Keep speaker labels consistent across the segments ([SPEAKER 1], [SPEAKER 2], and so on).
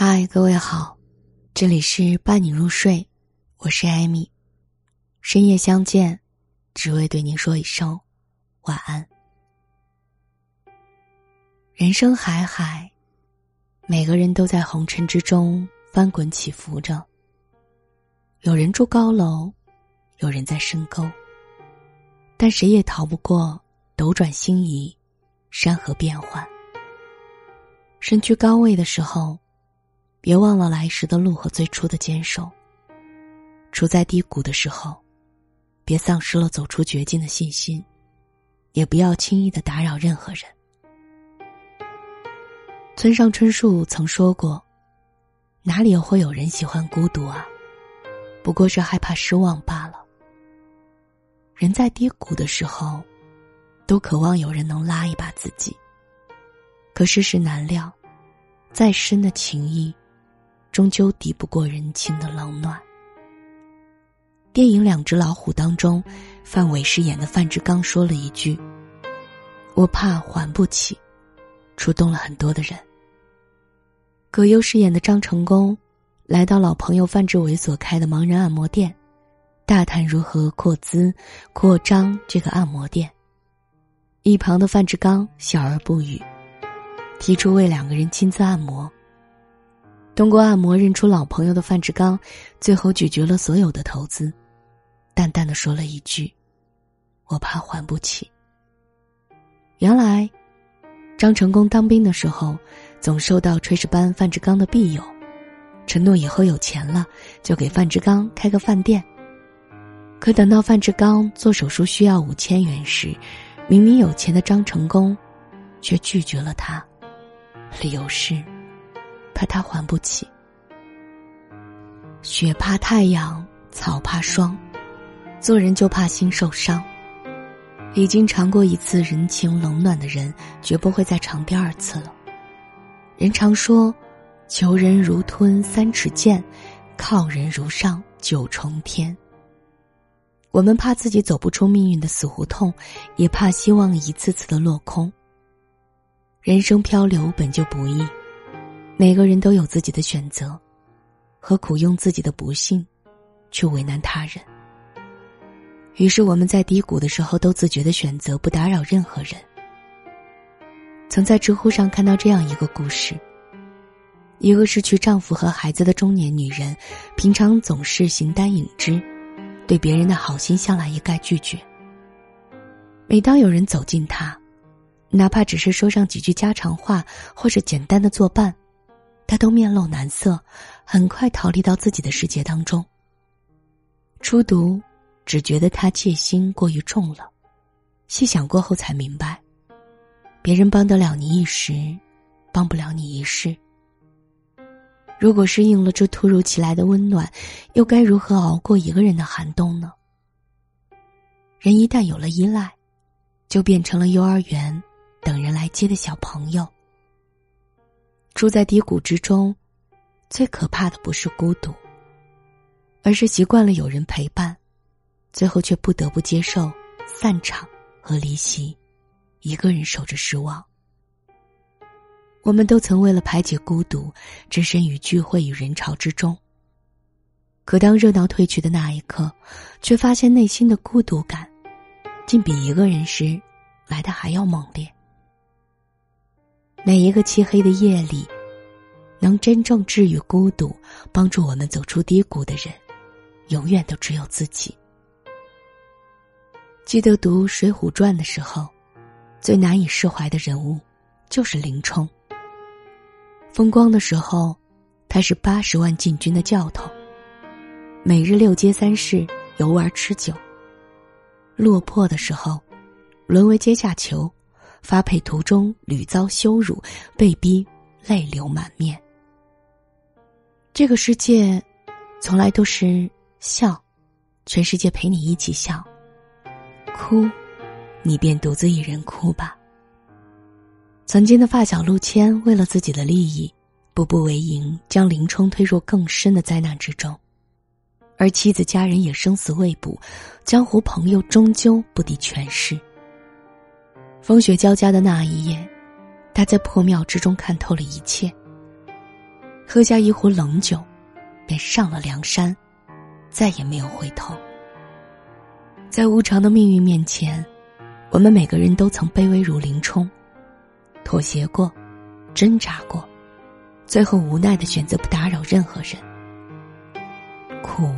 [SPEAKER 1] 嗨，各位好，这里是伴你入睡，我是艾米。深夜相见，只为对您说一声晚安。人生海海，每个人都在红尘之中翻滚起伏着。有人住高楼，有人在深沟，但谁也逃不过斗转星移、山河变幻。身居高位的时候。别忘了来时的路和最初的坚守。处在低谷的时候，别丧失了走出绝境的信心，也不要轻易的打扰任何人。村上春树曾说过：“哪里会有人喜欢孤独啊？不过是害怕失望罢了。”人在低谷的时候，都渴望有人能拉一把自己。可世事难料，再深的情谊。终究抵不过人情的冷暖。电影《两只老虎》当中，范伟饰演的范志刚说了一句：“我怕还不起”，触动了很多的人。葛优饰演的张成功，来到老朋友范志伟所开的盲人按摩店，大谈如何扩资、扩张这个按摩店。一旁的范志刚笑而不语，提出为两个人亲自按摩。通过按摩认出老朋友的范志刚，最后拒绝了所有的投资，淡淡的说了一句：“我怕还不起。”原来，张成功当兵的时候，总受到炊事班范志刚的庇佑，承诺以后有钱了就给范志刚开个饭店。可等到范志刚做手术需要五千元时，明明有钱的张成功，却拒绝了他，理由是。怕他还不起。雪怕太阳，草怕霜，做人就怕心受伤。已经尝过一次人情冷暖的人，绝不会再尝第二次了。人常说，求人如吞三尺剑，靠人如上九重天。我们怕自己走不出命运的死胡同，也怕希望一次次的落空。人生漂流本就不易。每个人都有自己的选择，何苦用自己的不幸去为难他人？于是我们在低谷的时候都自觉的选择不打扰任何人。曾在知乎上看到这样一个故事：一个失去丈夫和孩子的中年女人，平常总是形单影只，对别人的好心向来一概拒绝。每当有人走近她，哪怕只是说上几句家常话，或是简单的作伴。他都面露难色，很快逃离到自己的世界当中。初读，只觉得他戒心过于重了，细想过后才明白，别人帮得了你一时，帮不了你一世。如果适应了这突如其来的温暖，又该如何熬过一个人的寒冬呢？人一旦有了依赖，就变成了幼儿园等人来接的小朋友。住在低谷之中，最可怕的不是孤独，而是习惯了有人陪伴，最后却不得不接受散场和离席，一个人守着失望。我们都曾为了排解孤独，置身于聚会与人潮之中。可当热闹褪去的那一刻，却发现内心的孤独感，竟比一个人时来的还要猛烈。每一个漆黑的夜里，能真正治愈孤独、帮助我们走出低谷的人，永远都只有自己。记得读《水浒传》的时候，最难以释怀的人物就是林冲。风光的时候，他是八十万禁军的教头，每日六街三市游玩吃酒；落魄的时候，沦为阶下囚。发配途中屡遭羞辱，被逼泪流满面。这个世界，从来都是笑，全世界陪你一起笑；哭，你便独自一人哭吧。曾经的发小陆谦，为了自己的利益，步步为营，将林冲推入更深的灾难之中，而妻子家人也生死未卜，江湖朋友终究不敌权势。风雪交加的那一夜，他在破庙之中看透了一切。喝下一壶冷酒，便上了梁山，再也没有回头。在无常的命运面前，我们每个人都曾卑微如林冲，妥协过，挣扎过，最后无奈的选择不打扰任何人。苦，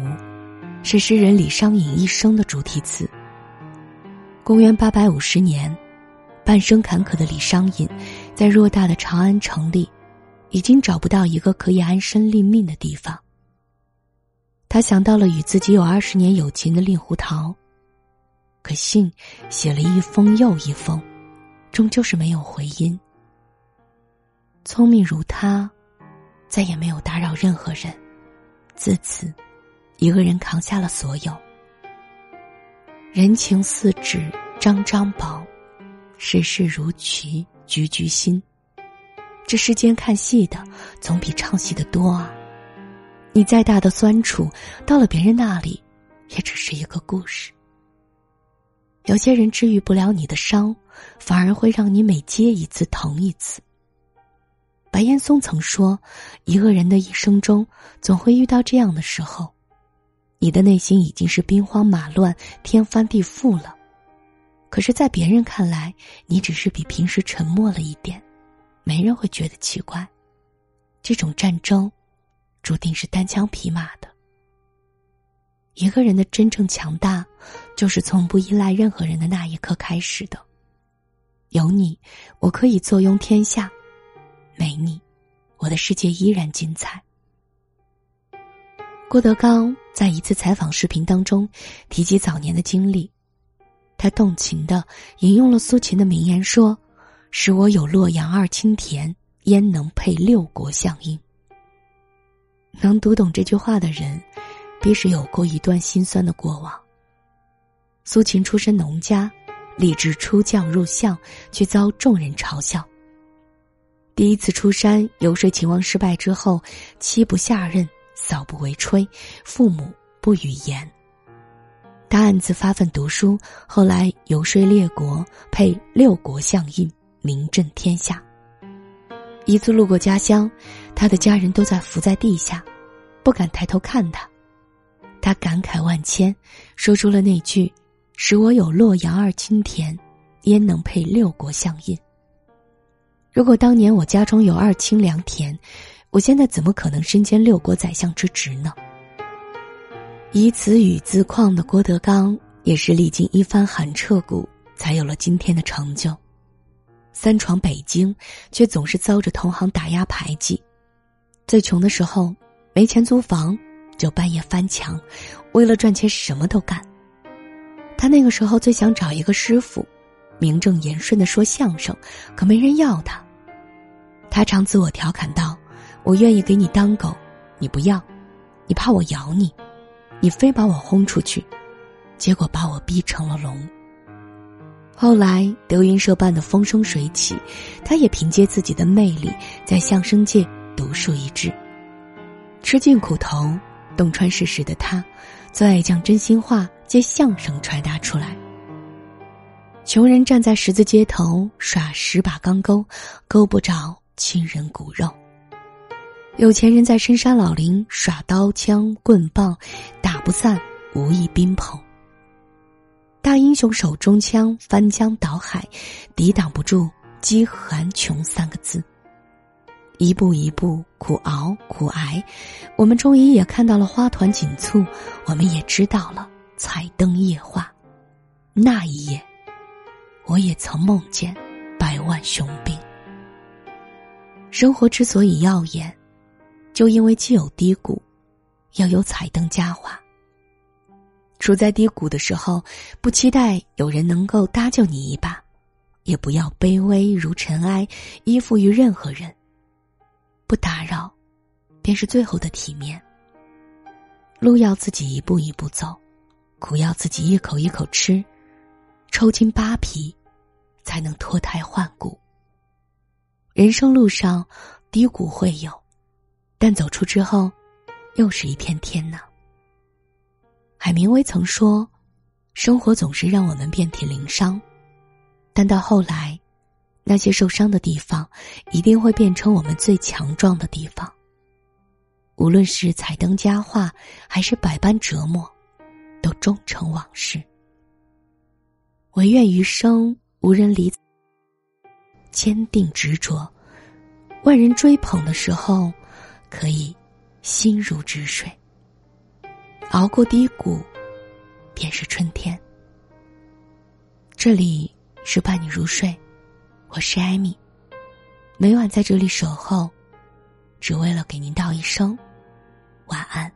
[SPEAKER 1] 是诗人李商隐一生的主题词。公元八百五十年，半生坎坷的李商隐，在偌大的长安城里，已经找不到一个可以安身立命的地方。他想到了与自己有二十年友情的令狐桃。可信写了一封又一封，终究是没有回音。聪明如他，再也没有打扰任何人，自此，一个人扛下了所有。人情似纸张张薄，世事如棋局局新。这世间看戏的总比唱戏的多啊！你再大的酸楚，到了别人那里，也只是一个故事。有些人治愈不了你的伤，反而会让你每接一次疼一次。白岩松曾说：“一个人的一生中，总会遇到这样的时候，你的内心已经是兵荒马乱、天翻地覆了，可是，在别人看来，你只是比平时沉默了一点，没人会觉得奇怪。这种战争，注定是单枪匹马的。”一个人的真正强大，就是从不依赖任何人的那一刻开始的。有你，我可以坐拥天下；没你，我的世界依然精彩。郭德纲在一次采访视频当中提及早年的经历，他动情的引用了苏秦的名言说：“使我有洛阳二顷田，焉能配六国相印？”能读懂这句话的人。必是有过一段心酸的过往。苏秦出身农家，立志出将入相，却遭众人嘲笑。第一次出山游说秦王失败之后，妻不下任，嫂不为炊，父母不语言。暗自发奋读书，后来游说列国，配六国相印，名震天下。一次路过家乡，他的家人都在伏在地下，不敢抬头看他。他感慨万千，说出了那句：“使我有洛阳二顷田，焉能配六国相印？”如果当年我家中有二顷良田，我现在怎么可能身兼六国宰相之职呢？以此语自况的郭德纲，也是历经一番寒彻骨，才有了今天的成就。三闯北京，却总是遭着同行打压排挤。最穷的时候，没钱租房。就半夜翻墙，为了赚钱什么都干。他那个时候最想找一个师傅，名正言顺的说相声，可没人要他。他常自我调侃道：“我愿意给你当狗，你不要，你怕我咬你，你非把我轰出去，结果把我逼成了龙。”后来德云社办的风生水起，他也凭借自己的魅力在相声界独树一帜，吃尽苦头。洞穿世事的他，最爱将真心话借相声传达出来。穷人站在十字街头耍十把钢钩，钩不着亲人骨肉；有钱人在深山老林耍刀枪棍棒，打不散无意宾朋。大英雄手中枪，翻江倒海，抵挡不住饥寒穷三个字。一步一步苦熬苦挨，我们终于也看到了花团锦簇，我们也知道了彩灯夜话。那一夜，我也曾梦见百万雄兵。生活之所以耀眼，就因为既有低谷，又有彩灯佳话。处在低谷的时候，不期待有人能够搭救你一把，也不要卑微如尘埃，依附于任何人。不打扰，便是最后的体面。路要自己一步一步走，苦要自己一口一口吃，抽筋扒皮，才能脱胎换骨。人生路上低谷会有，但走出之后，又是一片天呢。海明威曾说：“生活总是让我们遍体鳞伤，但到后来。”那些受伤的地方，一定会变成我们最强壮的地方。无论是彩灯佳话，还是百般折磨，都终成往事。唯愿余生无人离，坚定执着，万人追捧的时候，可以心如止水。熬过低谷，便是春天。这里是伴你入睡，我是艾米，每晚在这里守候，只为了给您道一声。晚安。